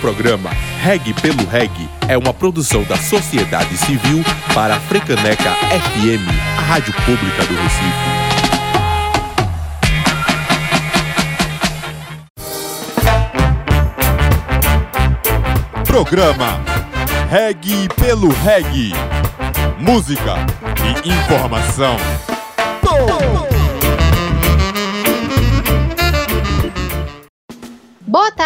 programa Reg pelo Reg é uma produção da sociedade civil para a Frecaneca FM, a rádio pública do Recife. Programa Reg pelo Reg. Música e informação.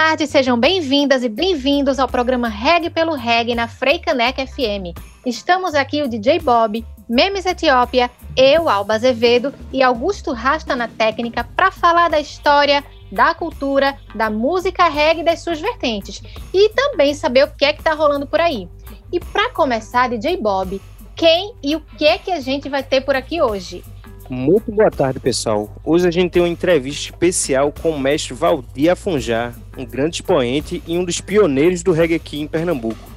Tarde, sejam bem-vindas e bem-vindos ao programa Reg pelo Reg na Freicaneca FM. Estamos aqui o DJ Bob, Memes Etiópia, eu, Alba Azevedo e Augusto Rasta na técnica para falar da história, da cultura, da música reggae e das suas vertentes. E também saber o que é que tá rolando por aí. E para começar, DJ Bob, quem e o que é que a gente vai ter por aqui hoje? Muito boa tarde, pessoal. Hoje a gente tem uma entrevista especial com o mestre Valdir Afonjá, um grande expoente e um dos pioneiros do reggae aqui em Pernambuco.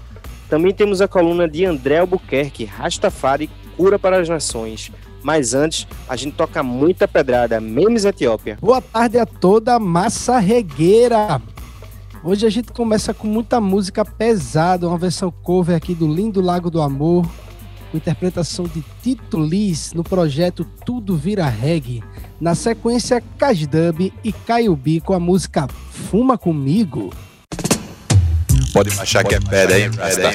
Também temos a coluna de André Albuquerque, Rastafari, Cura para as Nações. Mas antes, a gente toca muita pedrada, memes Etiópia. Boa tarde a toda a massa regueira. Hoje a gente começa com muita música pesada, uma versão cover aqui do Lindo Lago do Amor, com interpretação de Tito Liz no projeto Tudo Vira Reggae. Na sequência, Casdub e Caio B com a música Fuma Comigo. Pode achar que é pedra, hein? Rasta?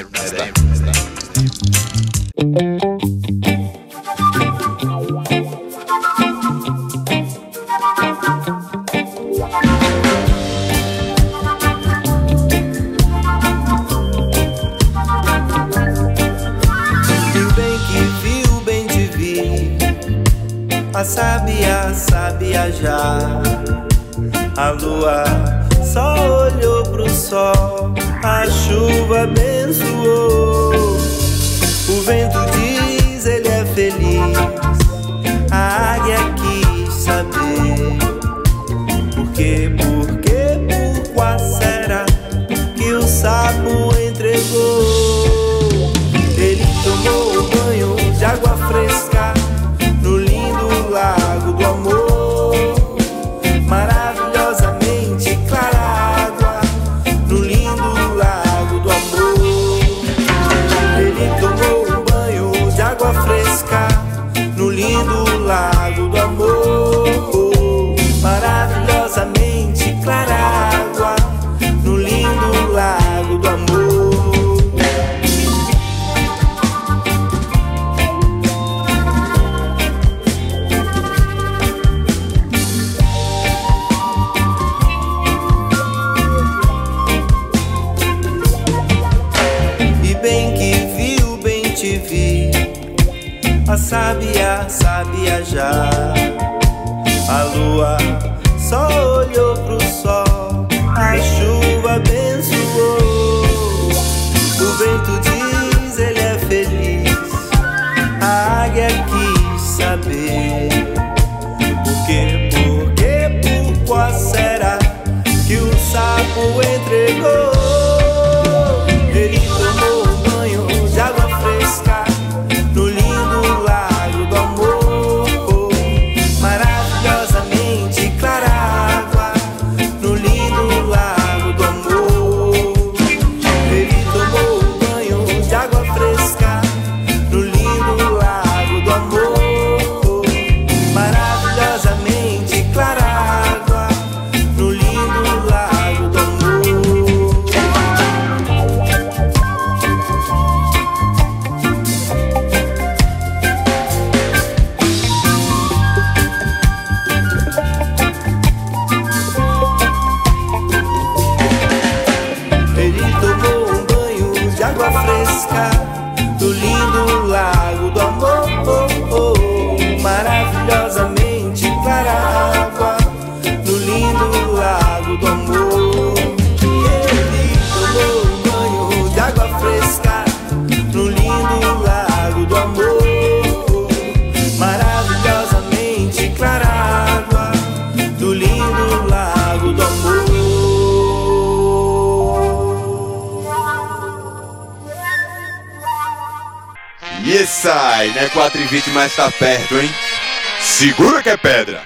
Oh. 4 20, mas tá perto, hein? Segura que é pedra!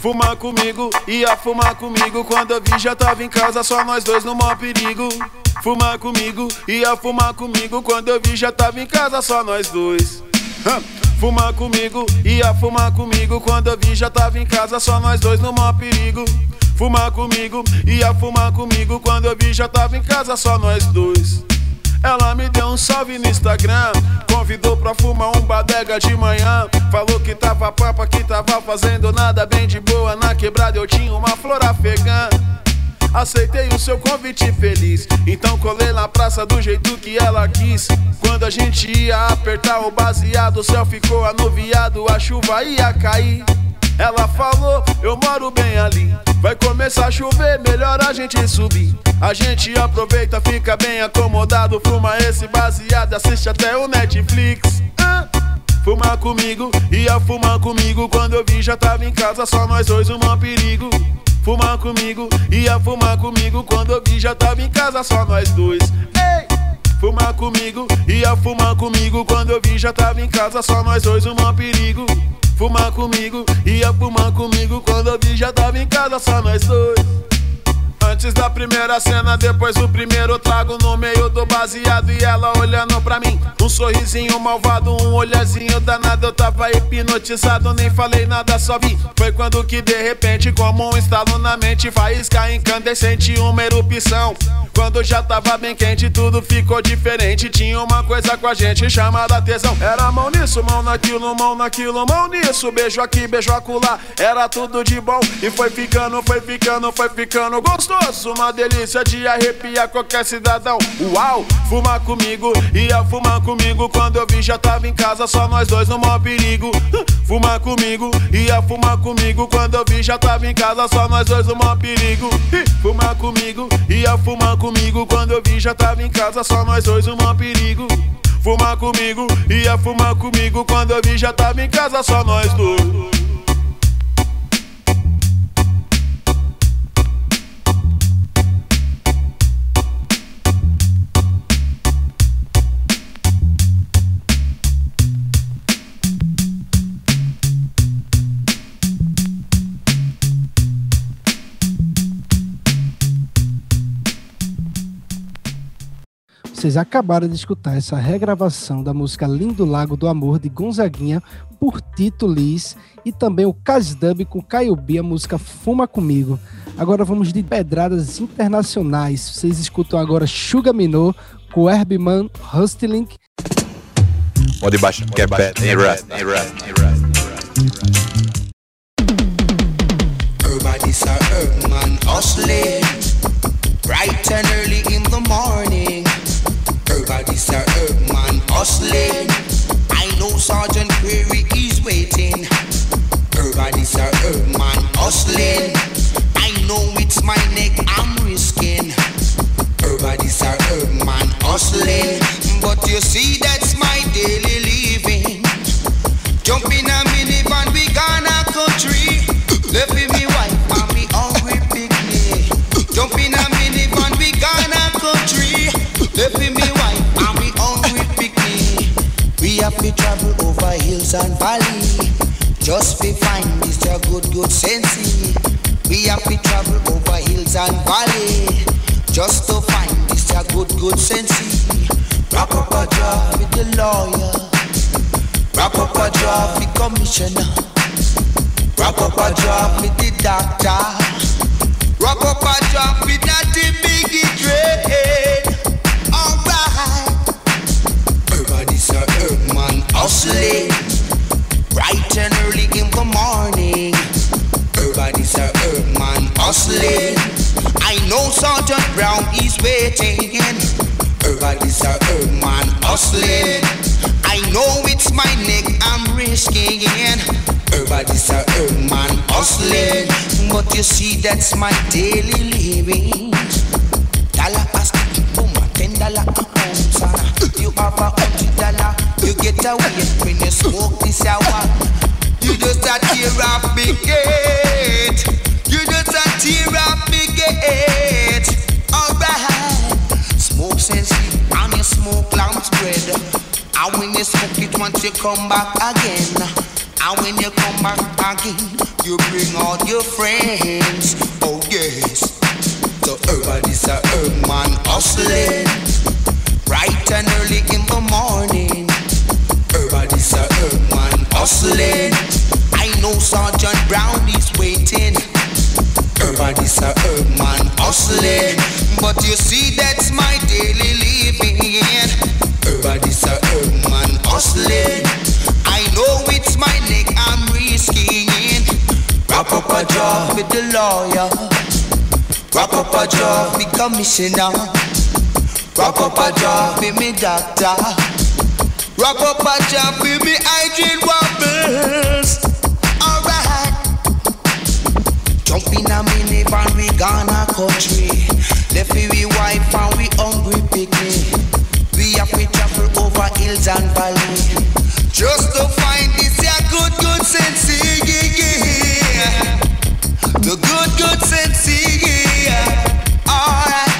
Fumar comigo, ia fumar comigo. Quando eu vi já tava em casa, só nós dois no maior perigo. Fumar comigo, ia fumar comigo. Quando eu vi já tava em casa, só nós dois Fumar comigo, ia fumar comigo Quando eu vi já tava em casa, só nós dois no maior perigo Fumar comigo, ia fumar comigo Quando eu vi já tava em casa, só nós dois ela me deu um salve no Instagram. Convidou pra fumar um badega de manhã. Falou que tava papa, que tava fazendo nada bem de boa. Na quebrada eu tinha uma flor afegã. Aceitei o seu convite feliz. Então colei na praça do jeito que ela quis. Quando a gente ia apertar o baseado, o céu ficou anuviado, a chuva ia cair. Ela falou, eu moro bem ali. Vai começar a chover, melhor a gente subir. A gente aproveita, fica bem acomodado. Fuma esse baseado, assiste até o Netflix. Fumar comigo, ia fumar comigo. Quando eu vi, já tava em casa, só nós dois, um perigo. Fumar comigo, ia fumar comigo. Quando eu vi, já tava em casa, só nós dois. Ei! Fumar comigo, ia fumar comigo. Quando eu vi, já tava em casa, só nós dois, um perigo fumar comigo, ia fumar comigo. Quando eu vi, já tava em casa, só nós dois. Antes da primeira cena, depois do primeiro trago no meio do baseado e ela olhando pra mim. Um sorrisinho malvado, um olhazinho danado. Eu tava hipnotizado, nem falei nada, só vi. Foi quando que de repente, como um estalo na mente, faísca incandescente, uma erupção. Quando já tava bem quente, tudo ficou diferente. Tinha uma coisa com a gente chamada tesão. Era mão nisso, mão naquilo, mão naquilo, mão nisso. Beijo aqui, beijo acolá. Era tudo de bom e foi ficando, foi ficando, foi ficando gostoso gostoso, uma delícia de arrepiar qualquer cidadão. Uau, fumar comigo, ia fumar comigo. Quando eu vi, já tava em casa, só nós dois no maior perigo. Fumar comigo, ia fumar comigo. Quando eu vi, já tava em casa, só nós dois no maior perigo. Fumar comigo, ia fumar comigo. Quando eu vi, já tava em casa, só nós dois no maior perigo. Fumar comigo, ia fumar comigo. Quando eu vi, já tava em casa, só nós dois. Vocês acabaram de escutar essa regravação da música Lindo Lago do Amor de Gonzaguinha por Tito Liz e também o Casdub com Caio B, a música Fuma Comigo. Agora vamos de pedradas internacionais. Vocês escutam agora Sugar Minot com Herbman Hustling. Pode baixar, que é bad, nem rap, nem rap, nem rap. Everybody's a hustling that's my daily living. Dollar a sticky boom, ten dollar a ounce. Uh, you have a hundred dollar, you get away when you smoke this hour. You just a tear up big gate. You just a tear up big gate. Alright, smoke sense and you smoke lamb spread. And when you smoke it once, you come back again. And when you come back again you bring all your friends. Oh yes. So everybody's a herb man hustling. Bright and early in the morning. Everybody's a herb man hustling. I know Sergeant Brown is waiting. Everybody's a herb man hustling. But you see, that's my daily living. Everybody's a herb man hustling. Wrap up a job with the lawyer. Wrap up a job with commissioner. Wrap up a job with me doctor. Wrap up a job with me hygiene whoppers. Alright. Jump in a minivan, we gonna country. Left we wife and we hungry picnic. We have to travel over hills and valley. Just to find this yeah, good, good sense. The good, good sense, yeah. Alright.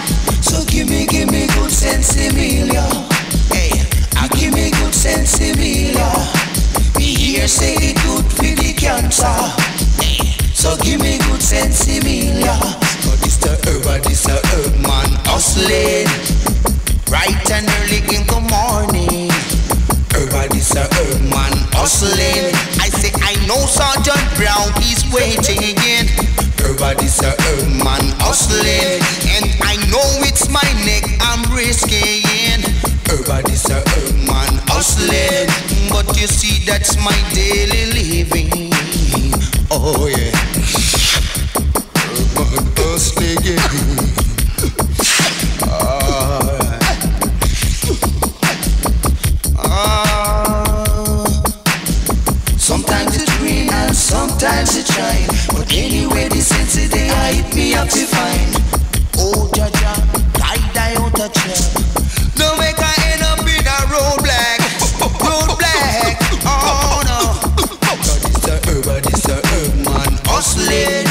So give me, give me good sense, Emilia. Hey, I give me good sense, Emilia. Me here say it good for the cancer. Hey, so give me good sense, Emilia. But this the herb, uh, this the herb man hustling. Bright and early in the morning. Everybody's uh, a herb man hustling. I say I know Sergeant Brown is waiting again. Everybody's a herb man hustling, and I know it's my neck I'm risking. Everybody's a herb man hustling, but you see that's my daily living. Oh yeah, man hustling. Shine. But anyway, the sense the eye hit me up to find. Oh, Jaja, a chair. Don't make I end up in a. Oh no. God is a herb, this a herb man hustling.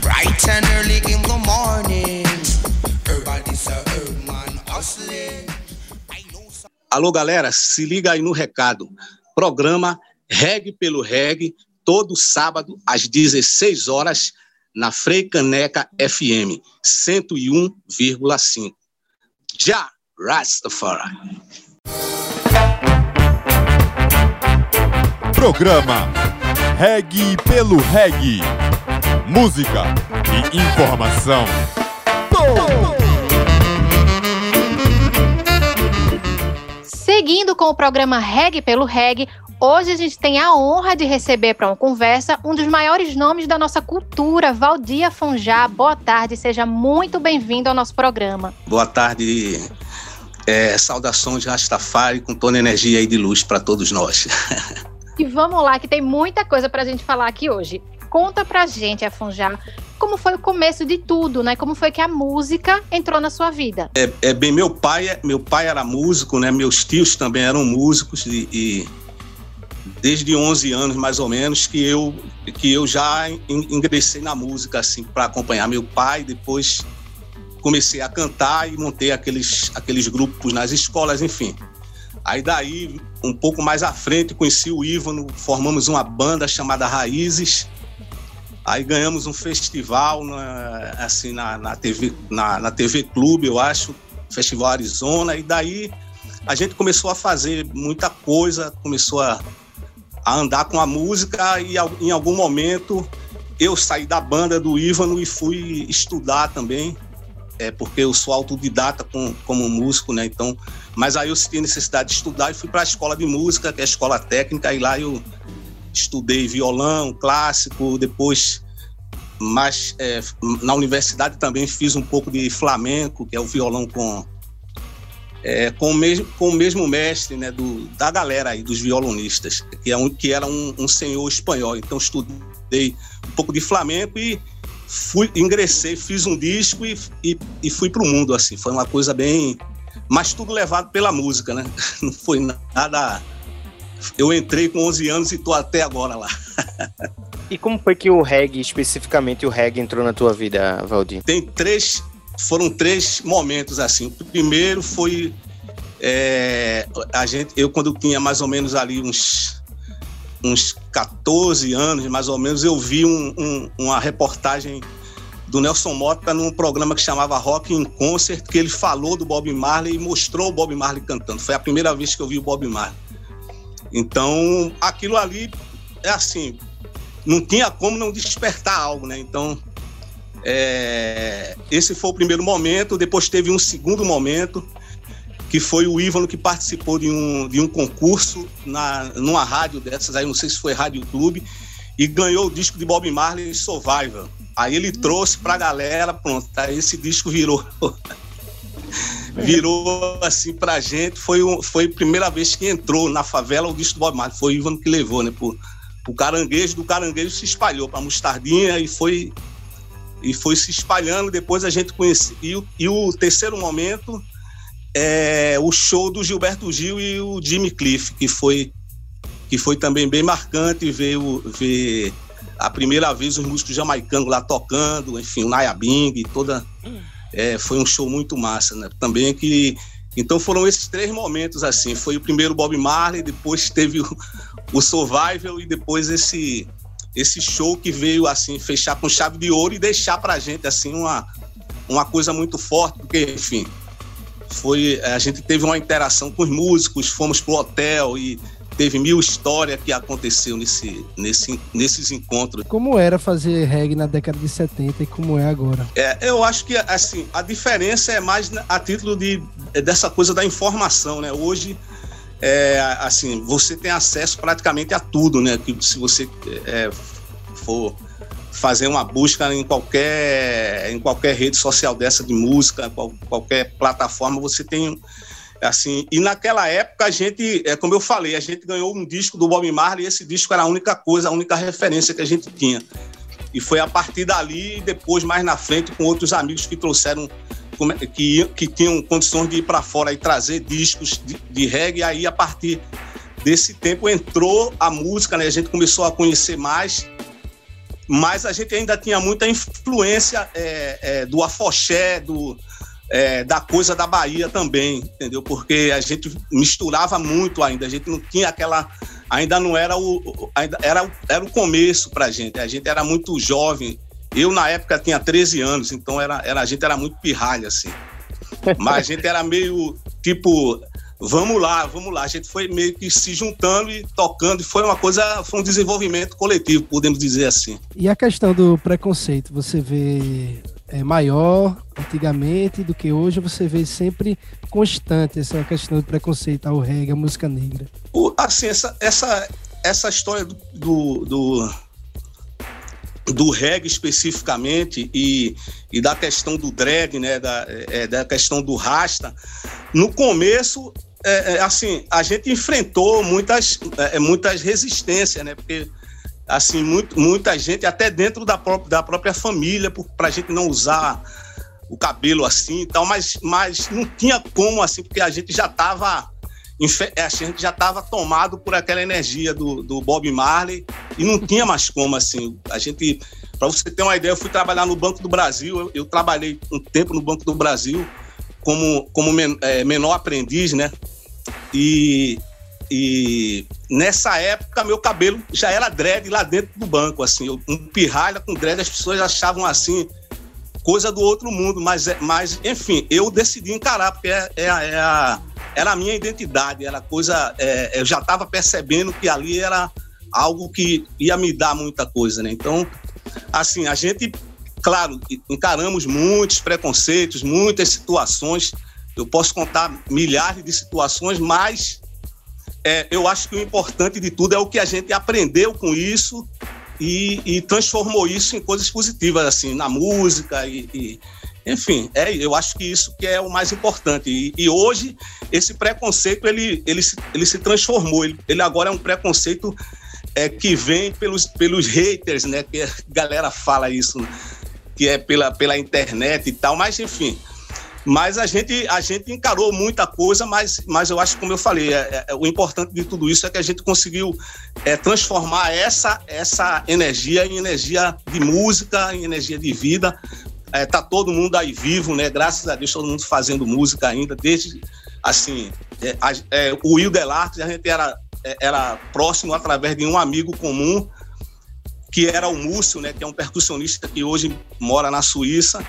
Bright and early in the morning. Everybody's a herb man hustling. Alô, galera, se liga aí no recado. Programa Reg pelo Reg, todo sábado às 16 horas na Frei Caneca FM 101,5. Já Rastafari. Programa Reg pelo Reg. Música e informação. Seguindo com o programa Reg pelo Reg, hoje a gente tem a honra de receber para uma conversa um dos maiores nomes da nossa cultura, Valdir Afonjá. Boa tarde, seja muito bem-vindo ao nosso programa. Boa tarde. É, saudações Rastafari com toda a energia aí de luz para todos nós. E vamos lá, que tem muita coisa para a gente falar aqui hoje. Conta pra gente, Afonjá, como foi o começo de tudo, né? Como foi que a música entrou na sua vida? É, é bem, meu pai, meu pai era músico, né? Meus tios também eram músicos e, e desde 11 anos mais ou menos que eu que eu já in- ingressei na música assim para acompanhar meu pai, depois comecei a cantar e montei aqueles aqueles grupos nas escolas, enfim. Aí daí, um pouco mais à frente, conheci o Ívano, formamos uma banda chamada Raízes. Aí ganhamos um festival na, assim, na, na, TV, na, na TV Clube, eu acho, Festival Arizona, e daí a gente começou a fazer muita coisa, começou a, a andar com a música e em algum momento eu saí da banda do Ívano e fui estudar também, é, porque eu sou autodidata com, como músico, né? Então, mas aí eu senti necessidade de estudar e fui para a escola de música, que é a escola técnica, e lá eu estudei violão clássico, depois mas é, na universidade também fiz um pouco de flamenco, que é o violão com é, com, o mesmo, com o mesmo mestre né, do, da galera aí, dos violonistas, que, é um, que era um, um senhor espanhol. Então estudei um pouco de flamenco e fui, ingressei, fiz um disco e, e, e fui para o mundo. assim. Foi uma coisa bem. Mas tudo levado pela música, né? Não foi nada. Eu entrei com 11 anos e estou até agora lá. E como foi que o reggae, especificamente o reggae, entrou na tua vida, Valdir? tem três foram três momentos assim o primeiro foi é, a gente, eu quando tinha mais ou menos ali uns, uns 14 anos, mais ou menos, eu vi um, um, uma reportagem do Nelson Mota num programa que chamava Rock in Concert, que ele falou do Bob Marley e mostrou o Bob Marley cantando. Foi a primeira vez que eu vi o Bob Marley. Então, aquilo ali é assim, não tinha como não despertar algo, né? Então, é, esse foi o primeiro momento. Depois teve um segundo momento, que foi o Ívano que participou de um, de um concurso na, numa rádio dessas aí, não sei se foi Rádio YouTube, e ganhou o disco de Bob Marley Survivor. Aí ele trouxe pra galera, pronto, aí esse disco virou. virou assim pra gente. Foi, um, foi a primeira vez que entrou na favela o disco do Bob Marley. Foi o Ivan que levou, né? Pro, o caranguejo do caranguejo se espalhou pra mostardinha e foi e foi se espalhando. Depois a gente conheceu. E, o terceiro momento é o show do Gilberto Gil e o Jimmy Cliff, que foi que foi também bem marcante ver, ver a primeira vez os músicos jamaicanos lá tocando, enfim, o Naya Bing, toda. É, foi um show muito massa, né? Também que. Então foram esses três momentos assim. Foi o primeiro Bob Marley, depois teve o, o Survival e depois esse esse show que veio assim fechar com chave de ouro e deixar pra gente assim uma, uma coisa muito forte, porque enfim, foi a gente teve uma interação com os músicos, fomos pro hotel e teve mil histórias que aconteceu nesse, nesse, nesses encontros. Como era fazer reggae na década de 70 e como é agora? É, eu acho que assim, a diferença é mais a título de, dessa coisa da informação, né? Hoje, é, assim, você tem acesso praticamente a tudo, né? Que se você é, for fazer uma busca em qualquer, em qualquer rede social dessa de música, qual, qualquer plataforma, você tem assim, e naquela época a gente, é como eu falei, a gente ganhou um disco do Bob Marley e esse disco era a única coisa, a única referência que a gente tinha. E foi a partir dali, depois mais na frente, com outros amigos que trouxeram, que, que tinham condições de ir para fora e trazer discos de, de reggae. E aí, a partir desse tempo, entrou a música, né? A gente começou a conhecer mais, mas a gente ainda tinha muita influência é, é, do afoxé, do, é, da coisa da Bahia também, entendeu? Porque a gente misturava muito ainda, a gente não tinha aquela. Ainda não era o. Ainda era, era o começo pra gente, a gente era muito jovem. Eu, na época, tinha 13 anos, então era, era, a gente era muito pirralha, assim. Mas a gente era meio tipo. Vamos lá, vamos lá. A gente foi meio que se juntando e tocando, e foi uma coisa, foi um desenvolvimento coletivo, podemos dizer assim. E a questão do preconceito, você vê é, maior antigamente do que hoje, você vê sempre constante essa questão do preconceito ao reggae, à música negra. O, assim, essa, essa, essa história do, do, do, do reggae especificamente e, e da questão do dread, né, da, é, da questão do rasta, no começo, é, é assim, a gente enfrentou muitas, é, muitas resistências, né, porque assim, muito, muita gente, até dentro da própria, da própria família, para a gente não usar o cabelo assim e tal, mas, mas não tinha como, assim, porque a gente já estava é, a gente já estava tomado por aquela energia do, do Bob Marley e não tinha mais como, assim, a gente, para você ter uma ideia, eu fui trabalhar no Banco do Brasil, eu, eu trabalhei um tempo no Banco do Brasil como, como men, é, menor aprendiz, né, e e nessa época, meu cabelo já era dread lá dentro do banco, assim. Um pirralha com dread, as pessoas achavam assim, coisa do outro mundo. Mas, é, mas enfim, eu decidi encarar, porque é, é, é a, era a minha identidade, era coisa. É, eu já estava percebendo que ali era algo que ia me dar muita coisa, né? Então, assim, a gente, claro, encaramos muitos preconceitos, muitas situações. Eu posso contar milhares de situações, mas é, eu acho que o importante de tudo é o que a gente aprendeu com isso e, e transformou isso em coisas positivas, assim, na música e, e enfim, é, eu acho que isso que é o mais importante. E, e, hoje, esse preconceito, ele, ele, se, ele se transformou. Ele, ele agora é um preconceito é, que vem pelos, pelos haters, né? Que a galera fala isso, que é pela, pela internet e tal. Mas, enfim, mas a gente, a gente encarou muita coisa, mas, mas eu acho, como eu falei, é, é, o importante de tudo isso é que a gente conseguiu é, transformar essa, essa energia em energia de música, em energia de vida. É, tá todo mundo aí vivo, né? Graças a Deus, todo mundo fazendo música ainda, desde assim, é, é, o Will Delarte, a gente era, é, era próximo através de um amigo comum, que era o Múcio, né, que é um percussionista que hoje mora na Suíça.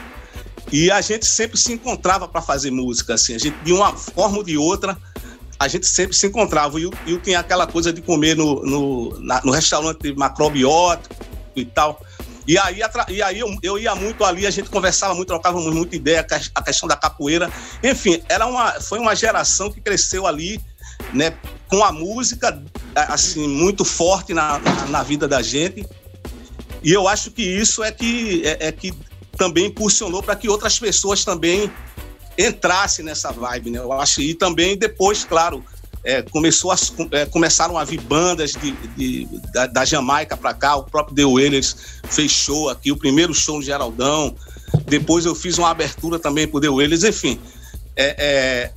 E a gente sempre se encontrava para fazer música, assim, a gente de uma forma ou de outra, a gente sempre se encontrava. E eu, eu tinha aquela coisa de comer no, no, na, no restaurante macrobiótico e tal. E aí, e aí eu, eu, ia muito ali, a gente conversava muito, trocávamos muita ideia, a questão da capoeira. Enfim, era uma, foi uma geração que cresceu ali, né, com a música, assim, muito forte na, na, na vida da gente. E eu acho que isso é que, é, é que também impulsionou para que outras pessoas também entrassem nessa vibe, né? Eu acho e também depois, claro, é, começou a, é, começaram a vir bandas de, de da, da, Jamaica para cá, o próprio The Wailers fez show aqui, o primeiro show no Geraldão, depois eu fiz uma abertura também pro The Wailers, enfim, é, é,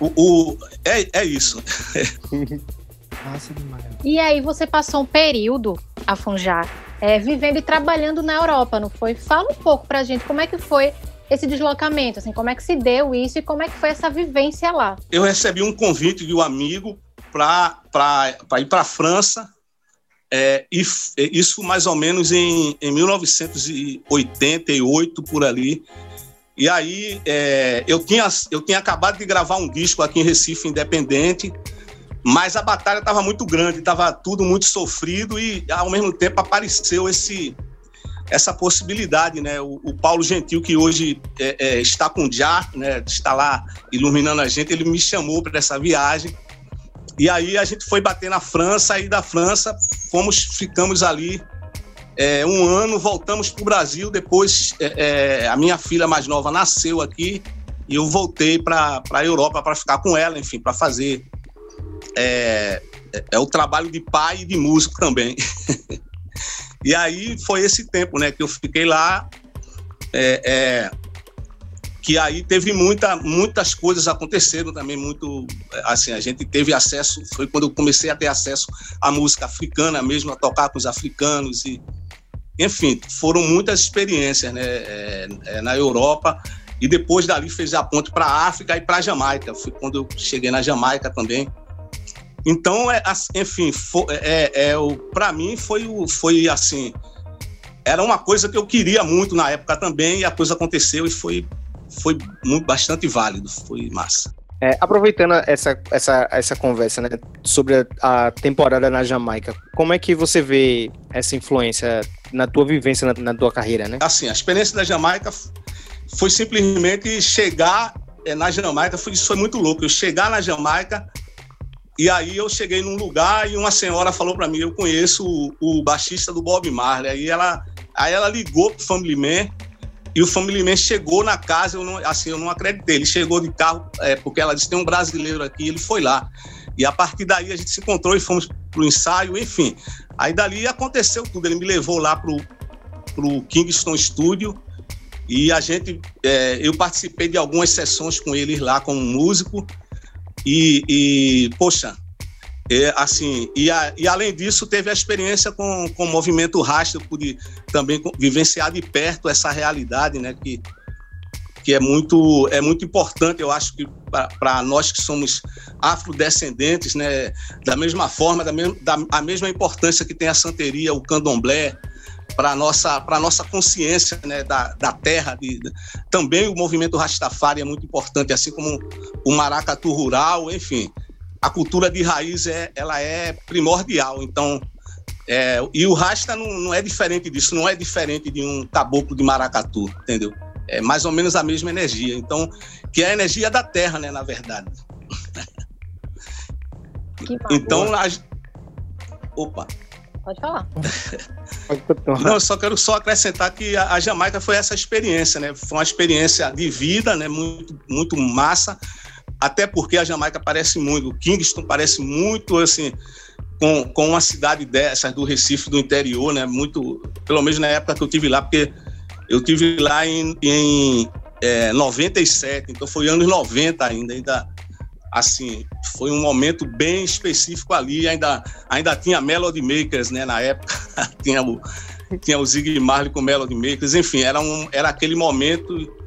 o, o, é, é isso. E aí você passou um período a Funjar é, vivendo e trabalhando na Europa, não foi? Fala um pouco pra gente como é que foi esse deslocamento, assim, como é que se deu isso e como é que foi essa vivência lá? Eu recebi um convite de um amigo para ir para a França, é, e isso mais ou menos em, em 1988, por ali. E aí é, eu, tinha, eu tinha acabado de gravar um disco aqui em Recife, independente, mas a batalha estava muito grande, estava tudo muito sofrido e ao mesmo tempo apareceu esse essa possibilidade, né? O, o Paulo Gentil que hoje é, é, está com o Já, né? Está lá iluminando a gente, ele me chamou para essa viagem e aí a gente foi bater na França, aí da França fomos ficamos ali é, um ano, voltamos para o Brasil, depois é, é, a minha filha mais nova nasceu aqui e eu voltei para a Europa para ficar com ela, enfim, para fazer é, é o trabalho de pai e de músico também. e aí foi esse tempo, né, que eu fiquei lá, é, é, que aí teve muita, muitas coisas acontecendo também, muito, assim, a gente teve acesso, foi quando eu comecei a ter acesso à música africana mesmo, a tocar com os africanos e, enfim, foram muitas experiências, né, é, é, na Europa, e depois dali fez a ponte para a África e para a Jamaica. Foi quando eu cheguei na Jamaica também. Então, é, enfim, foi, é, é, para mim foi, foi assim, era uma coisa que eu queria muito na época também e a coisa aconteceu e foi, foi muito, bastante válido, foi massa. É, aproveitando essa, essa, essa conversa né, sobre a, a, temporada na Jamaica, como é que você vê essa influência na tua vivência, na, na tua carreira, né? Assim, a experiência da Jamaica foi simplesmente chegar é, na Jamaica, foi, isso foi muito louco. Eu chegar na Jamaica e aí eu cheguei num lugar e uma senhora falou para mim, eu conheço o, o, baixista do Bob Marley. Aí ela, aí ela ligou pro Family Man e o Family Man chegou na casa, eu não, assim, eu não acreditei. Ele chegou de carro, é, porque ela disse, tem um brasileiro aqui, ele foi lá. E a partir daí a gente se encontrou e fomos pro ensaio, enfim. Aí dali aconteceu tudo, ele me levou lá pro, pro Kingston Studio e a gente, é, eu participei de algumas sessões com eles lá como músico, e, e poxa, é, assim, e, a, e, além disso, teve a experiência com, com o movimento Rastro, pude também vivenciar de perto essa realidade, né, que, que é, muito, é muito importante, eu acho que para nós que somos afrodescendentes, né, da mesma forma, da, mesma da a mesma importância que tem a santeria, o candomblé, para nossa para nossa consciência né, da, da terra de, de, também o movimento Rastafari é muito importante assim como o maracatu rural enfim. A cultura de raiz é ela é primordial então é, e o Rasta não, não é diferente disso não é diferente de um caboclo de maracatu entendeu? É mais ou menos a mesma energia então que é a energia da terra né na verdade. Então a, opa Pode falar. Não, eu só quero só acrescentar que a, Jamaica foi essa experiência, né? Foi uma experiência de vida, né? Muito, muito massa. Até porque a Jamaica parece muito, o Kingston parece muito assim com, com uma cidade dessas do Recife do interior, né? Muito, pelo menos na época que eu tive lá, porque eu tive lá em, em é, 97, então foi anos 90 ainda, ainda assim, foi um momento bem específico ali, ainda, ainda tinha Melody Makers, né, na época, tinha o, tinha o Zig Marley com Melody Makers, enfim, era, um, era aquele momento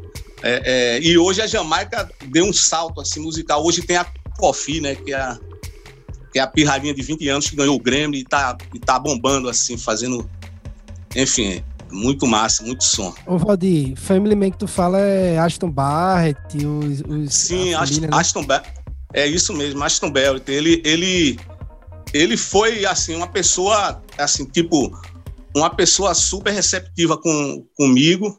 É, é, e hoje a Jamaica deu um salto assim, musical. Hoje tem a Coffee, né? Que é a, que é a pirralhinha de 20 anos que ganhou o Grêmio e tá, e tá bombando, assim, fazendo. Enfim, muito massa, muito som. Ô, Valdir, Family Man que tu fala é Aston Barrett, os. os Sim, a Aston, família, né? Aston Barrett. É isso mesmo, Aston Barrett. Ele, ele, ele foi, assim, uma pessoa, assim, tipo, uma pessoa super receptiva com, comigo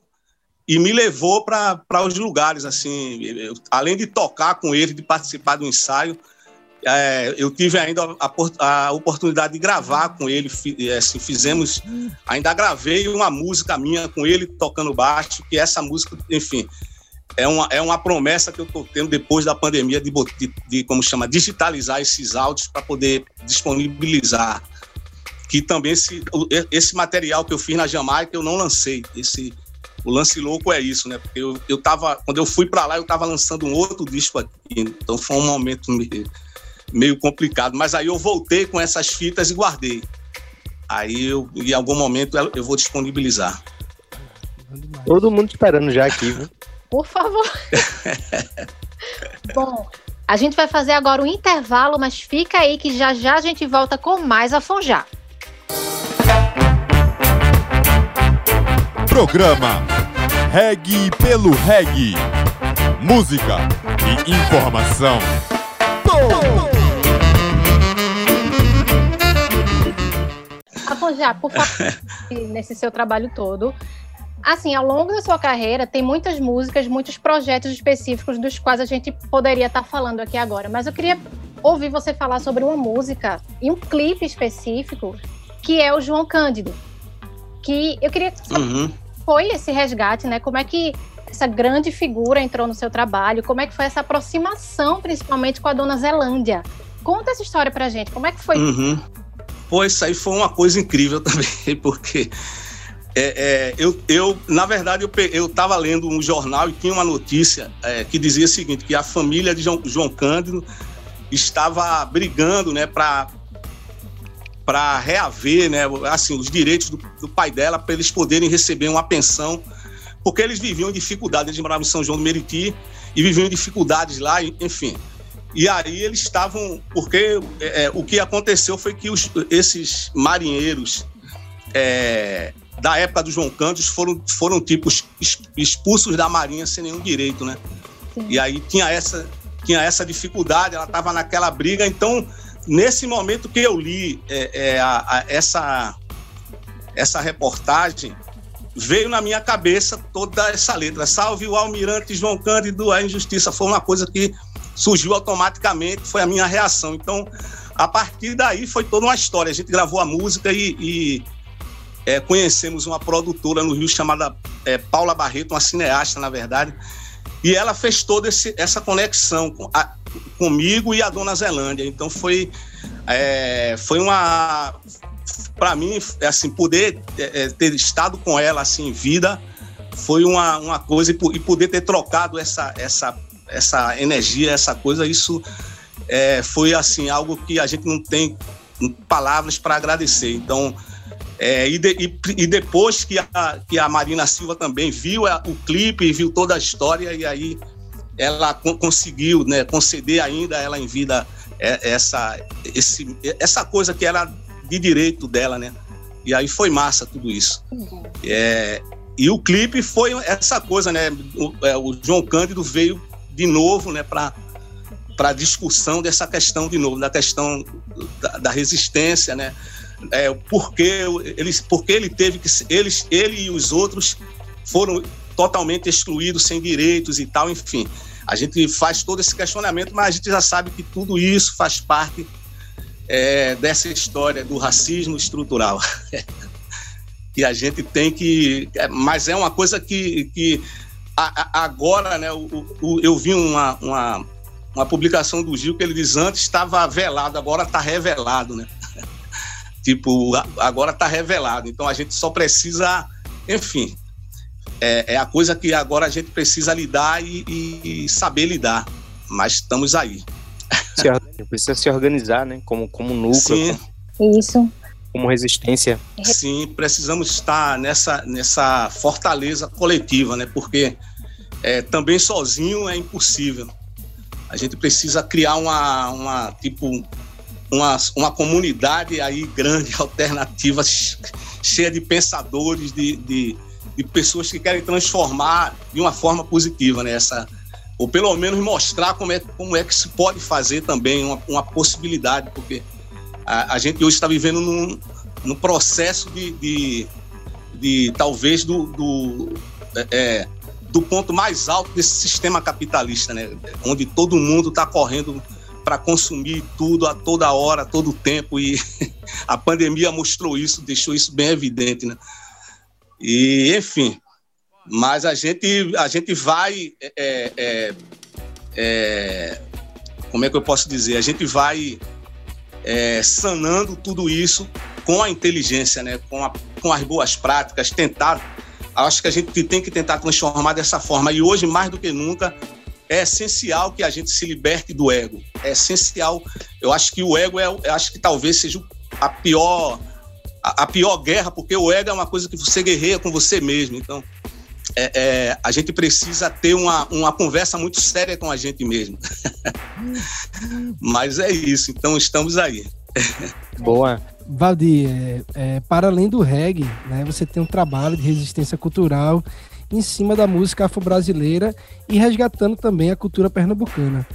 e me levou para os lugares, assim, eu- além de tocar com ele, de participar do ensaio, é, eu tive ainda a, a oportunidade de gravar com ele, é, assim, fizemos, ainda gravei uma música minha com ele tocando baixo, que essa música, enfim, é uma, é uma promessa que eu estou tendo depois da pandemia de, de, de, como chama, digitalizar esses áudios para poder disponibilizar. Que também esse, esse material que eu fiz na Jamaica eu não lancei. Esse, o lance louco é isso, né? Porque eu, eu tava, quando eu fui para lá, eu estava lançando um outro disco aqui. Então foi um momento meio, meio complicado. Mas aí eu voltei com essas fitas e guardei. Aí eu, em algum momento eu vou disponibilizar. Todo mundo esperando já aqui, viu? Por favor. Bom, a gente vai fazer agora um intervalo, mas fica aí que já já a gente volta com mais a Fonjar. Programa Reg pelo Reg. Música e informação. Afonjá, por favor, nesse seu trabalho todo. Assim, ao longo da sua carreira, tem muitas músicas, muitos projetos específicos dos quais a gente poderia estar falando aqui agora. Mas eu queria ouvir você falar sobre uma música e um clipe específico, que é o João Cândido. Que eu queria saber Uhum. foi esse resgate, né? Como é que essa grande figura entrou no seu trabalho? Como é que foi essa aproximação, principalmente com a Dona Zelândia? Conta essa história pra gente. Como é que foi? Uhum. Pô, isso aí foi uma coisa incrível também, porque é, é, eu, eu, na verdade, eu, pe- eu tava lendo um jornal e tinha uma notícia é, que dizia o seguinte, que a família de João, João Cândido estava brigando, né, para reaver, né, assim, os direitos do, do pai dela para eles poderem receber uma pensão, porque eles viviam dificuldades, eles moravam em São João do Meriti e viviam dificuldades lá, enfim. E aí eles estavam, porque é, é, o que aconteceu foi que os- esses marinheiros é, da época do João Cândido foram, foram tipos expulsos da marinha sem nenhum direito, né? Sim. E aí tinha essa, tinha essa dificuldade, ela estava naquela briga. Então, nesse momento que eu li é, é, a- a- essa, essa reportagem, veio na minha cabeça toda essa letra. Salve o almirante João Cândido, a injustiça. Foi uma coisa que surgiu automaticamente, foi a minha reação. Então, a partir daí foi toda uma história. A gente gravou a música e, e, é, conhecemos uma produtora no Rio chamada é, Paula Barreto, uma cineasta, na verdade, e ela fez toda esse- essa conexão com a- comigo e a Dona Zelândia. Então foi, é, foi uma. Para mim, assim, poder é, é, ter estado com ela assim, em vida foi uma, uma coisa, e, e poder ter trocado essa, essa, essa energia, essa coisa, isso é, foi assim algo que a gente não tem palavras para agradecer. Então, é, e, de- e- e depois que a, que a Marina Silva também viu a- o clipe e viu toda a história, e aí ela con- conseguiu né, conceder ainda ela em vida é, essa, esse, essa coisa que era de direito dela, né? E aí foi massa tudo isso. É, e o clipe foi essa coisa, né? O, é, o João Cândido veio de novo, né, para para discussão dessa questão de novo, da questão da, da resistência, né? É, porque ele, porque ele teve que eles, ele e os outros foram totalmente excluídos, sem direitos e tal, enfim. A gente faz todo esse questionamento, mas a gente já sabe que tudo isso faz parte é, dessa história do racismo estrutural. que a gente tem que. é, Mas é uma coisa que, que a- a- agora, né, o- o- eu vi uma, uma, uma publicação do Gil que ele diz antes estava velado, agora está revelado, né? Tipo, agora está revelado. Então a gente só precisa, enfim, é, é a coisa que agora a gente precisa lidar e, e- saber lidar. Mas estamos aí. Se precisa se organizar, né? Como, como núcleo, Sim. como, Isso. como resistência. Sim, precisamos estar nessa, nessa fortaleza coletiva, né? Porque é, também sozinho é impossível. A gente precisa criar uma, uma tipo uma, uma comunidade aí grande, alternativa, cheia de pensadores, de, de, de, pessoas que querem transformar de uma forma positiva né, ou pelo menos mostrar como é, como é que se pode fazer também uma, uma possibilidade, porque a, a gente hoje está vivendo num, num processo de, de, de talvez do, do, é, do ponto mais alto desse sistema capitalista, né? onde todo mundo está correndo para consumir tudo a toda hora, a todo tempo, e a pandemia mostrou isso, deixou isso bem evidente. Né? E, enfim, mas a gente, a gente vai. É, é, é, como é que eu posso dizer? A gente vai é, sanando tudo isso com a inteligência, né? com, a, com as boas práticas, tentar. Acho que a gente tem que tentar transformar dessa forma. E hoje, mais do que nunca, é essencial que a gente se liberte do ego. É essencial. Eu acho que o ego é, eu acho que talvez seja a pior, a, a pior guerra, porque o ego é uma coisa que você guerreia com você mesmo. Então, é, é, a gente precisa ter uma, uma conversa muito séria com a gente mesmo. Mas é isso, então estamos aí. Boa. Valdir, é, é, para além do reggae, né, você tem um trabalho de resistência cultural em cima da música afro-brasileira e resgatando também a cultura pernambucana.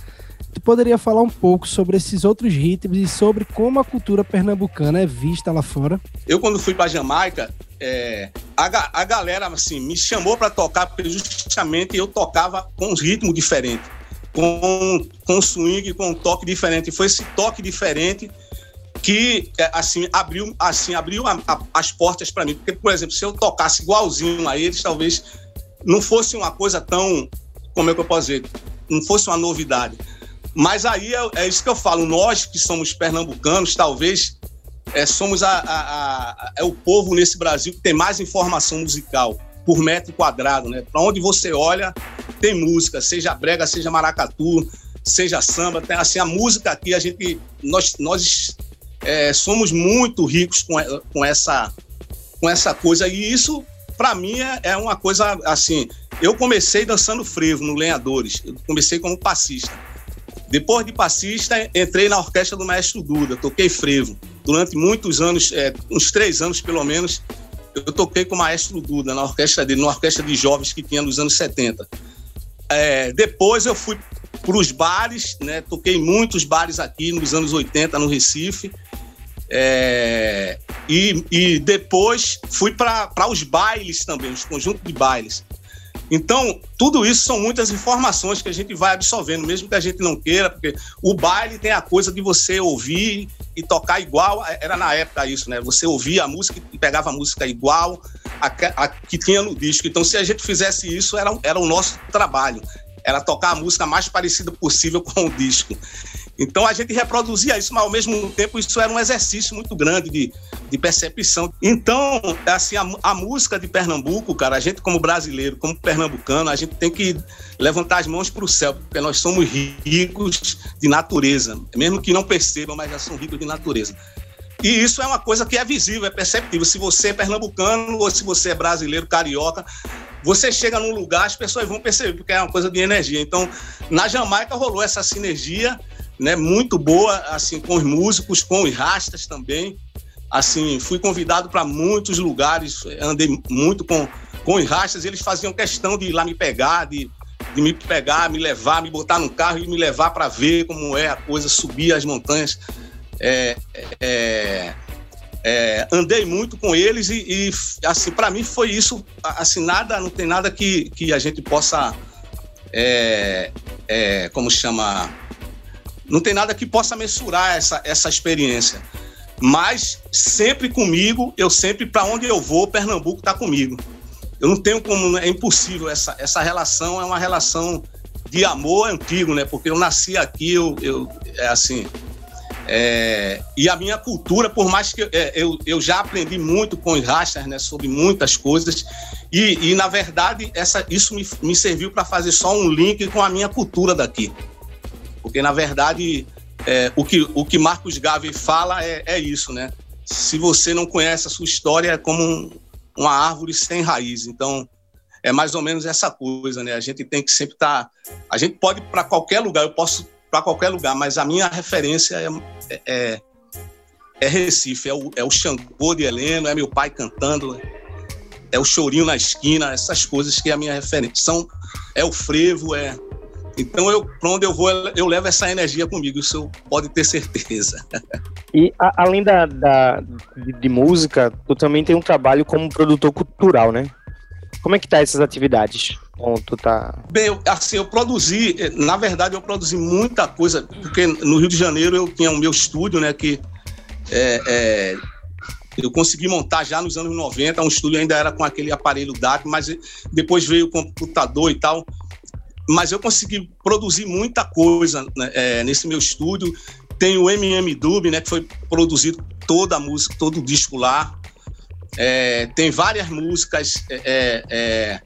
Tu poderia falar um pouco sobre esses outros ritmos e sobre como a cultura pernambucana é vista lá fora? Eu, quando fui para Jamaica, é, a, a galera assim, me chamou para tocar porque justamente eu tocava com um ritmo diferente, com, com swing, com um toque diferente. Foi esse toque diferente que é, assim abriu assim abriu a, a, as portas para mim porque por exemplo se eu tocasse igualzinho a eles talvez não fosse uma coisa tão como é que eu posso dizer não fosse uma novidade mas aí é, é isso que eu falo nós que somos pernambucanos talvez é, somos a, a, é o povo nesse Brasil que tem mais informação musical por metro quadrado, né? Para onde você olha, tem música, seja brega, seja maracatu, seja samba, tem assim a música aqui a gente nós nós é, somos muito ricos com, com essa com essa coisa e isso para mim é, é, uma coisa assim. Eu comecei dançando frevo no Lenhadores, eu comecei como passista. Depois de passista, entrei na orquestra do Maestro Duda, toquei frevo durante muitos anos, é, uns três anos pelo menos, eu toquei com o maestro Duda na orquestra dele, numa orquestra de jovens que tinha nos anos 70. É, depois eu fui para os bares, né? Toquei muitos bares aqui nos anos 80 no Recife. É, e, e depois fui para os bailes também, os conjuntos de bailes. Então, tudo isso são muitas informações que a gente vai absorvendo, mesmo que a gente não queira, porque o baile tem a coisa de você ouvir e tocar igual, era na época isso, né? Você ouvia a música e pegava a música igual a, a que tinha no disco. Então, se a gente fizesse isso, era, era o nosso trabalho, era tocar a música mais parecida possível com o disco. Então a gente reproduzia isso, mas ao mesmo tempo isso era um exercício muito grande de, de percepção. Então, assim, a, a, música de Pernambuco, cara, a gente como brasileiro, como pernambucano, a gente tem que levantar as mãos para o céu, porque nós somos ricos de natureza, mesmo que não percebam, mas já são ricos de natureza. E isso é uma coisa que é visível, é perceptível. Se você é pernambucano ou se você é brasileiro, carioca, você chega num lugar, as pessoas vão perceber, porque é uma coisa de energia. Então, na Jamaica rolou essa sinergia né, muito boa, assim, com os músicos, com os rastas também. Assim, fui convidado para muitos lugares, andei muito com, com os rastas, eles faziam questão de ir lá me pegar, de, de me pegar, me levar, me botar no carro e me levar para ver como é a coisa, subir as montanhas. É, é, é, andei muito com eles e, e assim, para mim foi isso, assim, nada, não tem nada que, que a gente possa, é, é, como chama, não tem nada que possa mensurar essa, essa experiência. Mas sempre comigo, eu sempre, para onde eu vou, Pernambuco está comigo. Eu não tenho como, é impossível. Essa, essa relação é uma relação de amor antigo, né? Porque eu nasci aqui, eu, eu é assim. É, e a minha cultura, por mais que é, eu, eu já aprendi muito com os rastas, né, sobre muitas coisas, e, e na verdade essa, isso me, me serviu para fazer só um link com a minha cultura daqui. Porque, na verdade, é, o, que, o que Marcos Gavi fala é, é isso, né? Se você não conhece a sua história, é como um, uma árvore sem raiz. Então, é mais ou menos essa coisa, né? A gente tem que sempre estar. Tá, a gente pode ir para qualquer lugar, eu posso para qualquer lugar, mas a minha referência é, é, é Recife, é o, é o Xangô de Heleno, é meu pai cantando, é o chorinho na esquina, essas coisas que é a minha referência. São, é o frevo, é. Então, eu, para onde eu vou, eu levo essa energia comigo, isso pode ter certeza. E a, além da, da de, de, música, tu também tem um trabalho como produtor cultural, né? Como é que tá essas atividades? tu tá... Bem, eu, assim, eu produzi, eh, na verdade, eu produzi muita coisa, porque no Rio de Janeiro eu tinha o meu estúdio, né, que é, é, eu consegui montar já nos anos 90, um estúdio ainda era com aquele aparelho DAC, mas depois veio o computador e tal, mas eu consegui produzir muita coisa né, é, nesse meu estúdio, tem o MM Dub, né, que foi produzido toda a música, todo o disco lá, é, tem várias músicas é, é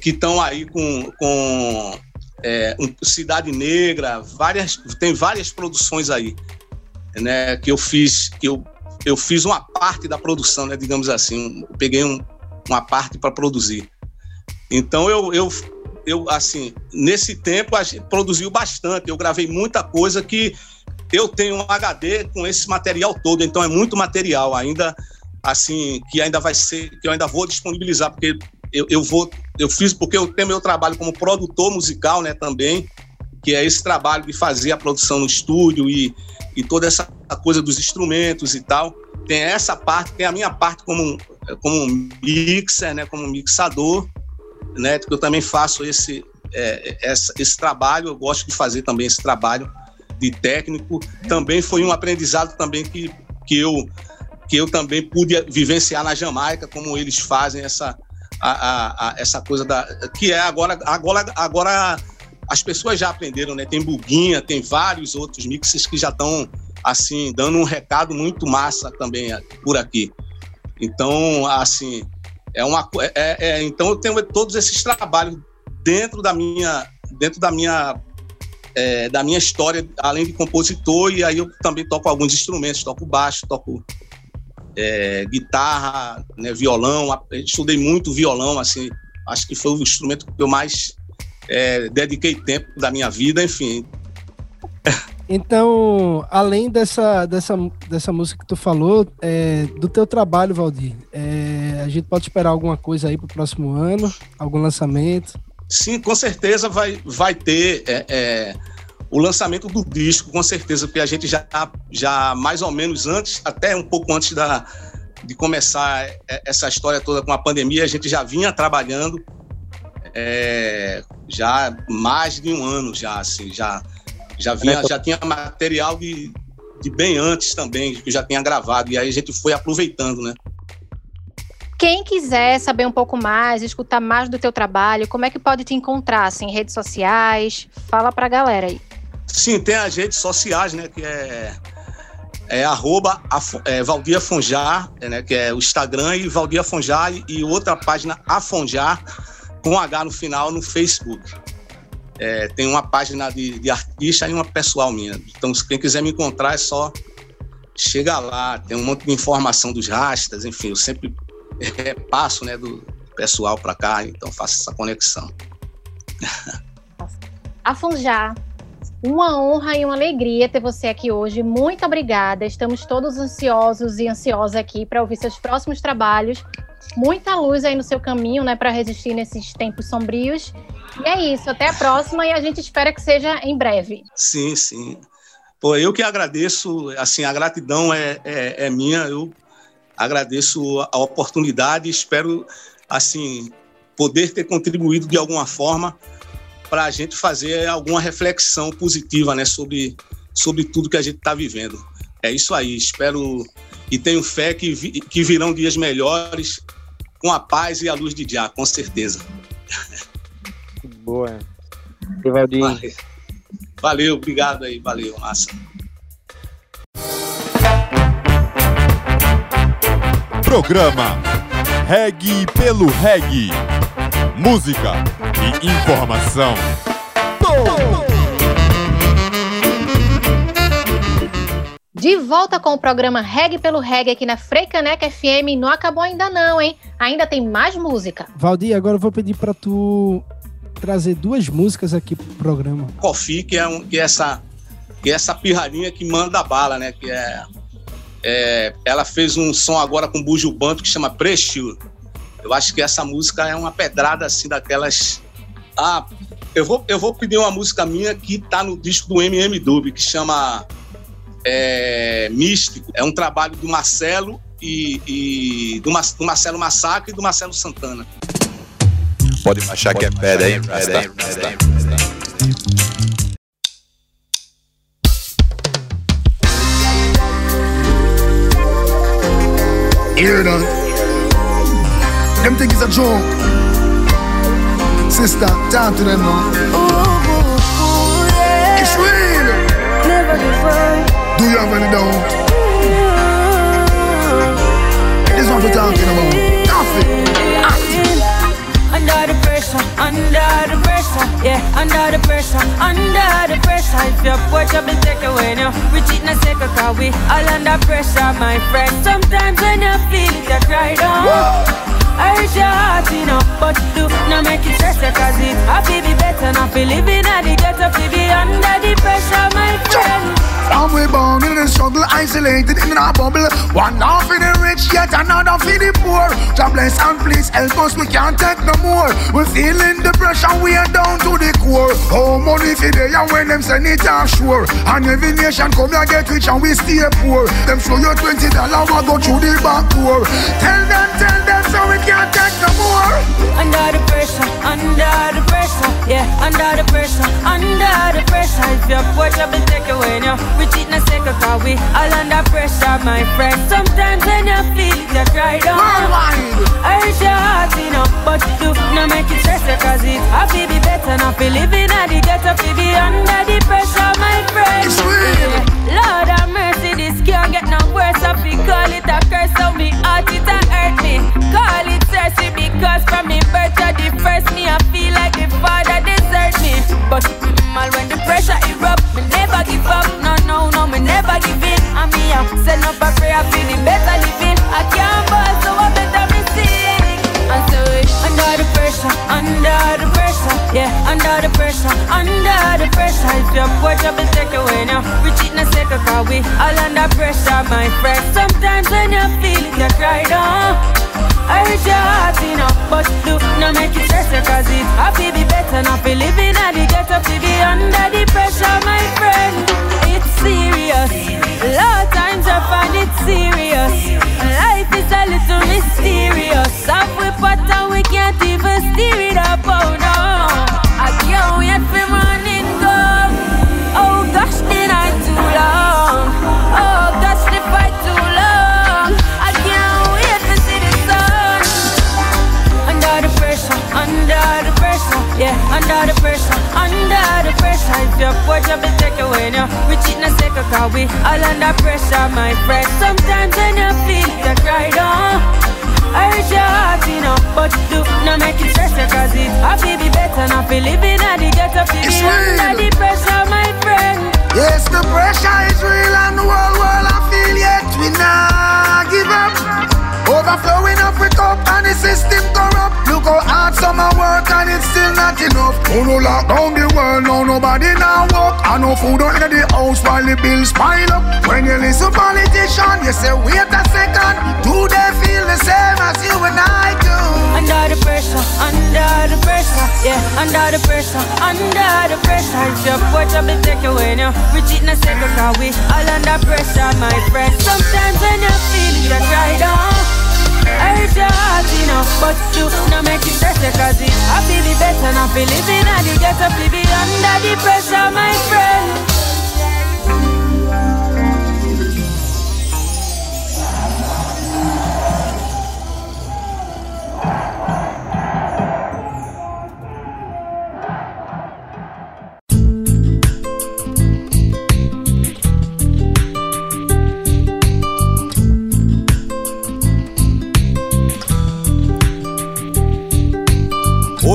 que estão aí com, com é, um, Cidade Negra, várias, tem várias produções aí, né, que eu fiz, que eu, eu fiz uma parte da produção, né, digamos assim, peguei um, uma parte para produzir. Então eu, eu, eu, assim, nesse tempo a gente produziu bastante, eu gravei muita coisa que eu tenho um HD com esse material todo, então é muito material ainda, assim, que ainda vai ser, que eu ainda vou disponibilizar, porque eu, eu vou, eu fiz porque eu tenho meu trabalho como produtor musical, né, também, que é esse trabalho de fazer a produção no estúdio e, e toda essa coisa dos instrumentos e tal. Tem essa parte, tem a minha parte como, como mixer, né, como mixador, né, que eu também faço esse, é, essa, esse trabalho, eu gosto de fazer também esse trabalho de técnico. Também foi um aprendizado também que, que eu que eu também pude vivenciar na Jamaica, como eles fazem essa, a, a, a, essa coisa da que é agora agora agora as pessoas já aprenderam, né? Tem buguinha, tem vários outros mixes que já estão assim dando um recado muito massa também por aqui. Então, assim, é uma é, é, então eu tenho todos esses trabalhos dentro da minha dentro da minha é, da minha história, além de compositor, e aí eu também toco alguns instrumentos, toco baixo, toco é, guitarra, né, violão. Estudei muito violão, assim, acho que foi o instrumento que eu mais é, dediquei tempo da minha vida, enfim. Então, além dessa, dessa, dessa música que tu falou, é, do teu trabalho, Valdir, é, a gente pode esperar alguma coisa aí para o próximo ano? Algum lançamento? Sim, com certeza vai, vai ter é, é o lançamento do disco, com certeza, porque a gente já, já mais ou menos antes, até um pouco antes da, de começar essa história toda com a pandemia, a gente já vinha trabalhando é, já mais de um ano já, assim, já, já, vinha, já tinha material de, de bem antes também, que já tinha gravado, e aí a gente foi aproveitando, né? Quem quiser saber um pouco mais, escutar mais do teu trabalho, como é que pode te encontrar, assim, em redes sociais? Fala pra galera aí. Sim, tem as redes sociais, né? Que é, é arroba é, Valdir Afonjar, né, que é o Instagram, e Valdir Afonjar, e, e outra página Afonjar, com H no final, no Facebook. É, tem uma página de, de, artista e uma pessoal minha. Então, quem quiser me encontrar, é só chegar lá. Tem um monte de informação dos rastas, enfim, eu sempre repasso né, do pessoal para cá, então faço essa conexão. Afonjar, uma honra e uma alegria ter você aqui hoje. Muito obrigada. Estamos todos ansiosos e ansiosas aqui para ouvir seus próximos trabalhos. Muita luz aí no seu caminho, né, para resistir nesses tempos sombrios. E é isso. Até a próxima e a gente espera que seja em breve. Sim, sim. Pô, eu que agradeço. Assim, a gratidão é, é, é minha. Eu agradeço a oportunidade. Espero, assim, poder ter contribuído de alguma forma para a gente fazer alguma reflexão positiva né, sobre, sobre tudo que a gente está vivendo. É isso aí, espero e tenho fé que, vi, que virão dias melhores com a paz e a luz de Jah, com certeza. Boa. Valeu. valeu, obrigado aí, valeu, massa. Programa Reg pelo Reg. Música e informação. De volta com o programa Reg pelo Reg aqui na Freicaneca FM. Não acabou ainda não, hein? Ainda tem mais música. Valdir, agora eu vou pedir para tu trazer duas músicas aqui pro programa. Coffee, que é, um, que é essa que é essa pirralhinha que manda bala, né? Que é, é ela fez um som agora com Bujo Banto que chama Pressure. Eu acho que essa música é uma pedrada assim daquelas. Ah, eu vou, eu vou pedir uma música minha que tá no disco do MM Dub, que chama é, Místico. É um trabalho do Marcelo e, e do, do, Marcelo Massacre e do Marcelo Santana. Pode achar que é pedra, hein? Rasta. Hear that? Them think it's a joke. Sister, talk to them now. It's real. Do you have any doubt? This is what we're talking about. Under the pressure, under the pressure, yeah, under the pressure, under the pressure. If your up and take away now, we cheat na second cause we all under pressure, my friend. Sometimes when you feel it, you cry down. I hurt your heart, you know, but do not make it stress cause it happy be better not be living at the ghetto, be under the pressure, isolated in our bubble. One half for the rich, yet another for the poor. God bless and please help us, we can't take no more. We're feeling the pressure, we are down to the core. Oh, money for day, and when them send it offshore. And every nation come here get rich and we stay poor. Them show you twenty dollars, we go through the back door. Tell them, tell them, so we can't take no more. The pressure, under the pressure, yeah, under the pressure, under the pressure. If your porch up and take away now, we cheat in a second cause we all under pressure, my friend. Sometimes when you feel it, you cry down. I hurt your heart, you know, but do not make it stress cause it happy be better not be living at the ghetto, be under the pressure, my friend. It's real. Lord have mercy, this can't get no worse. I feel call it a curse, so me heart it a hurt me. Call it thirsty because from me birth to the first me I feel like the father desert me. But all when the pressure erupt, me never give up. No, no, no, me never give in. And me I send up a prayer for the better living. I can't ball, so I better me sing. And so under the pressure, under the pressure, yeah, under the pressure, under the pressure. If your job is take away now, we cheat in a second cause we all under pressure, my friend. Sometimes when you feel it, you cry down. I hurt your heart, know, but do not make it stress cause it happy be better not be living at the ghetto, be under the pressure, my friend. It's serious. A lot of times I find it serious. Life is a little mysterious. Up we pot and we can't even porch take away now, we cheat in a second cause we all under pressure, my friend. Sometimes when you feel cry down. Hurt your heart, you know, but do not make it stress cause it happy be better not living at the ghetto, be It's under the pressure, my friend. Yes, the pressure is real and the whole world I feel yet we not give up. Overflowing up with cup and the system corrupt. Look how hard some work and it's still not enough. Oh no lock down the world, no nobody now walk. I no food in the house while the bills pile up. When you listen politician, you say wait a second. Do they feel the same as you and I do? Under the pressure, under the pressure, yeah, under the pressure, under the pressure. Your porch up and take away now, we cheat in a second cause we all under pressure, my friend. Sometimes when you feel it, you cry down. I hurt your heart, you know, but do not make it stress cause it happy be better not be living at the ghetto, be under the pressure, my friend.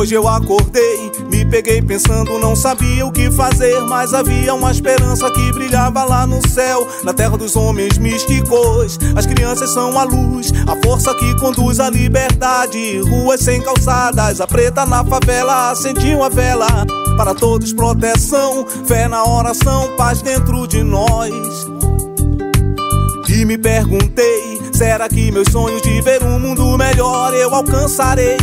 Hoje eu acordei, me peguei pensando, não sabia o que fazer, mas havia uma esperança que brilhava lá no céu, na terra dos homens místicos. As crianças são a luz, a força que conduz à liberdade. Ruas sem calçadas, a preta na favela acendia uma vela. Para todos, proteção, fé na oração, paz dentro de nós. E me perguntei: será que meus sonhos de ver um mundo melhor eu alcançarei?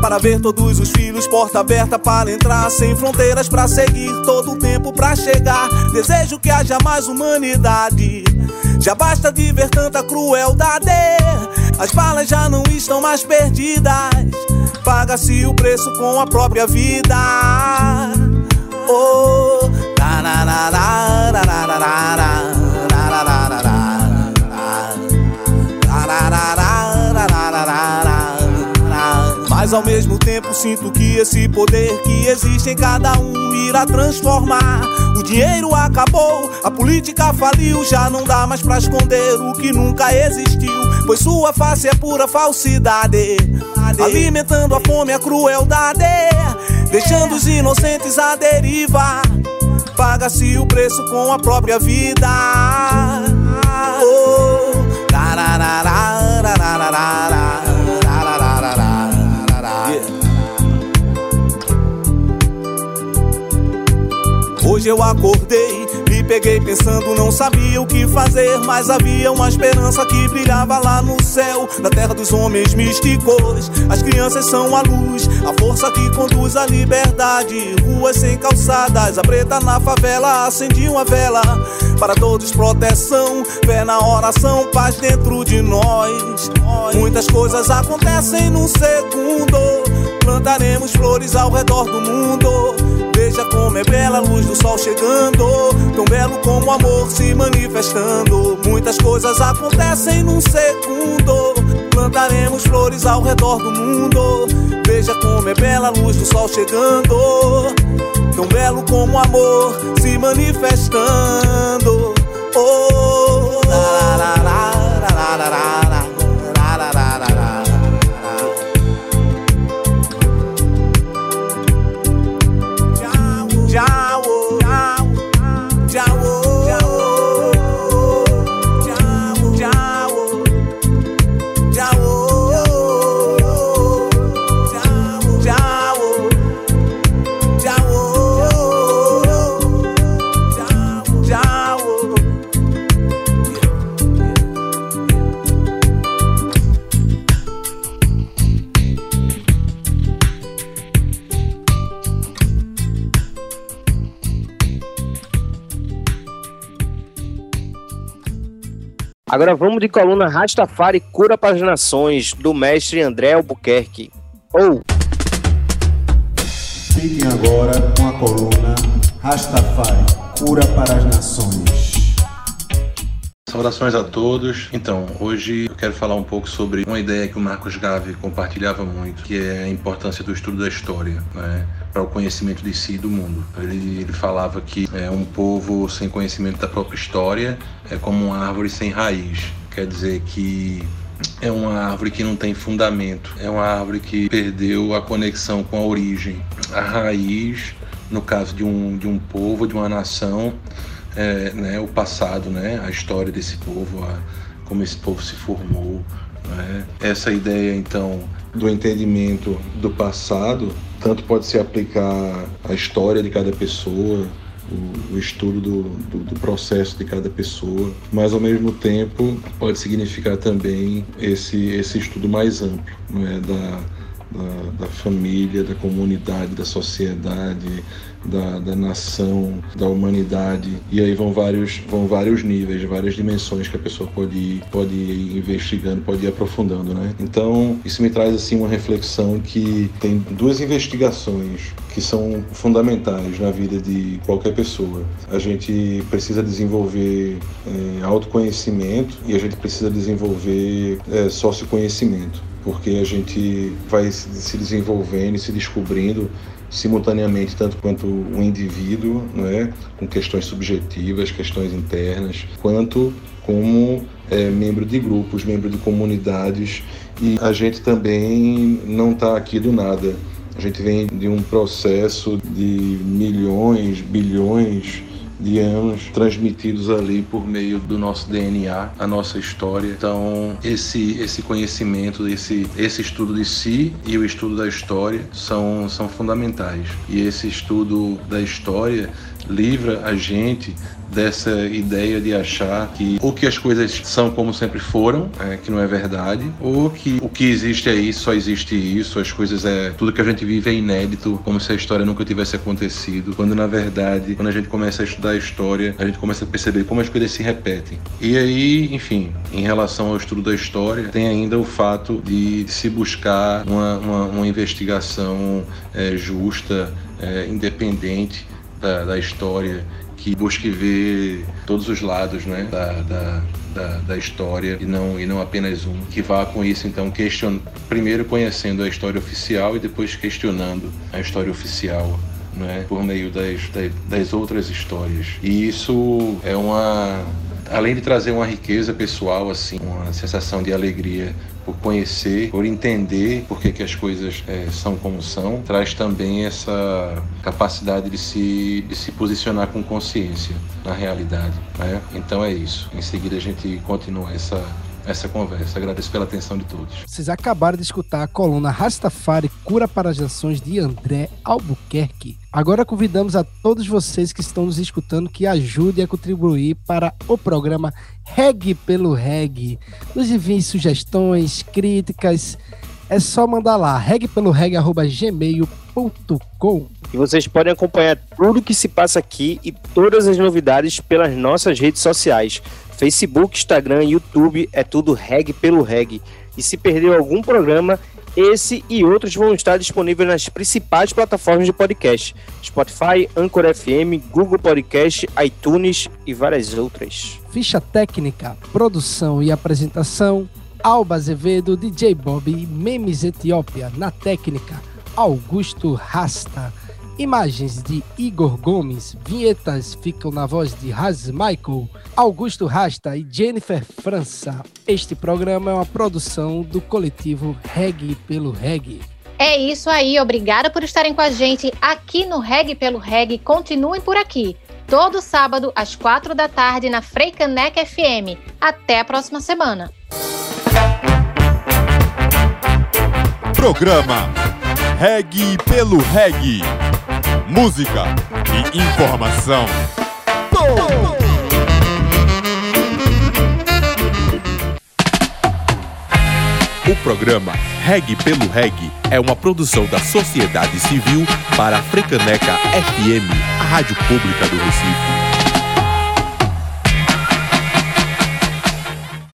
Para ver todos os filhos, porta aberta para entrar, sem fronteiras para seguir, todo o tempo para chegar. Desejo que haja mais humanidade. Já basta de ver tanta crueldade. As balas já não estão mais perdidas. Paga-se o preço com a própria vida. Oh, ao mesmo tempo sinto que esse poder que existe em cada um irá transformar. O dinheiro acabou, a política faliu, já não dá mais pra esconder o que nunca existiu, pois sua face é pura falsidade, alimentando a fome e a crueldade, deixando os inocentes à deriva. Paga-se o preço com a própria vida. Oh, Hoje eu acordei, me peguei pensando, não sabia o que fazer, mas havia uma esperança que brilhava lá no céu, na terra dos homens místicos. As crianças são a luz, a força que conduz à liberdade. Ruas sem calçadas, a preta na favela acendia uma vela. Para todos, proteção, fé na oração, paz dentro de nós. Muitas coisas acontecem num segundo. Plantaremos flores ao redor do mundo. Veja como é bela a luz do sol chegando. Tão belo como o amor se manifestando. Muitas coisas acontecem num segundo. Plantaremos flores ao redor do mundo. Veja como é bela a luz do sol chegando. Tão belo como o amor se manifestando. Oh, la, la, la, la, la, la. Agora vamos de coluna Rastafari Cura para as Nações, do mestre André Albuquerque. Ou. Fiquem agora com a coluna Rastafari Cura para as Nações. Saudações a todos. Então, hoje eu quero falar um pouco sobre uma ideia que o Marcos Gave compartilhava muito, que é a importância do estudo da história. Né? para o conhecimento de si e do mundo. Ele, ele falava que é, um povo sem conhecimento da própria história é como uma árvore sem raiz. Quer dizer que é uma árvore que não tem fundamento, é uma árvore que perdeu a conexão com a origem. A raiz, no caso de um, de um povo, de uma nação, é, né, o passado, né, a história desse povo, a, como esse povo se formou. Né. Essa ideia, então, do entendimento do passado tanto pode se aplicar à história de cada pessoa, o, estudo do, do, do, processo de cada pessoa, mas ao mesmo tempo pode significar também esse, esse estudo mais amplo é, da, da, da, família, da comunidade, da sociedade, da, da nação, da humanidade. E aí vão vários, vão vários níveis, várias dimensões que a pessoa pode ir, pode ir investigando, pode ir aprofundando, né? Então, isso me traz assim uma reflexão que tem duas investigações que são fundamentais na vida de qualquer pessoa. A gente precisa desenvolver é, autoconhecimento e a gente precisa desenvolver é, socioconhecimento, porque a gente vai se desenvolvendo e se descobrindo simultaneamente tanto quanto o indivíduo, não é, com questões subjetivas, questões internas, quanto como é, membro de grupos, membro de comunidades e a gente também não está aqui do nada. A gente vem de um processo de milhões, bilhões de anos transmitidos ali por meio do nosso DNA, a nossa história. Então, esse esse conhecimento, esse esse estudo de si e o estudo da história são são fundamentais. E esse estudo da história livra a gente dessa ideia de achar que ou que as coisas são como sempre foram, é, que não é verdade, ou que o que existe é isso, só existe isso, as coisas é tudo que a gente vive é inédito, como se a história nunca tivesse acontecido, quando na verdade, quando a gente começa a estudar a história, a gente começa a perceber como as coisas se repetem. E aí, enfim, em relação ao estudo da história, tem ainda o fato de, se buscar uma, uma, uma investigação é, justa, é, independente da, da história que busque ver todos os lados né, da, da, da, da, história e não, e não apenas um. Que vá com isso, então, question... primeiro conhecendo a história oficial e depois questionando a história oficial. Né, por meio das, das outras histórias. E isso é uma. Além de trazer uma riqueza pessoal, assim, uma sensação de alegria por conhecer, por entender por que, que as coisas é, são como são, traz também essa capacidade de se, de se posicionar com consciência na realidade. Né? Então é isso. Em seguida a gente continua essa essa conversa. Agradeço pela atenção de todos. Vocês acabaram de escutar a coluna Rastafari Cura para as Nações de André Albuquerque. Agora convidamos a todos vocês que estão nos escutando que ajudem a contribuir para o programa Reg pelo Reg. Nos enviem sugestões, críticas. É só mandar lá, regpeloreg.gmail.com. E vocês podem acompanhar tudo que se passa aqui e todas as novidades pelas nossas redes sociais. Facebook, Instagram, YouTube, é tudo reg pelo reg. E se perdeu algum programa, esse e outros vão estar disponíveis nas principais plataformas de podcast: Spotify, Anchor FM, Google Podcast, iTunes e várias outras. Ficha técnica, produção e apresentação: Alba Azevedo, DJ Bob e Memes Etiópia. Na técnica, Augusto Rasta. Imagens de Igor Gomes, vinhetas ficam na voz de Raz Michael, Augusto Rasta e Jennifer França. Este programa é uma produção do coletivo Reg pelo Reg. É isso aí, obrigada por estarem com a gente aqui no Reg pelo Reg. Continuem por aqui, todo sábado às quatro da tarde na Freicanec FM. Até a próxima semana. Programa Reg pelo Reg música e informação. O programa Reg pelo Reg é uma produção da sociedade civil para a Frecaneca FM, a rádio pública do Recife.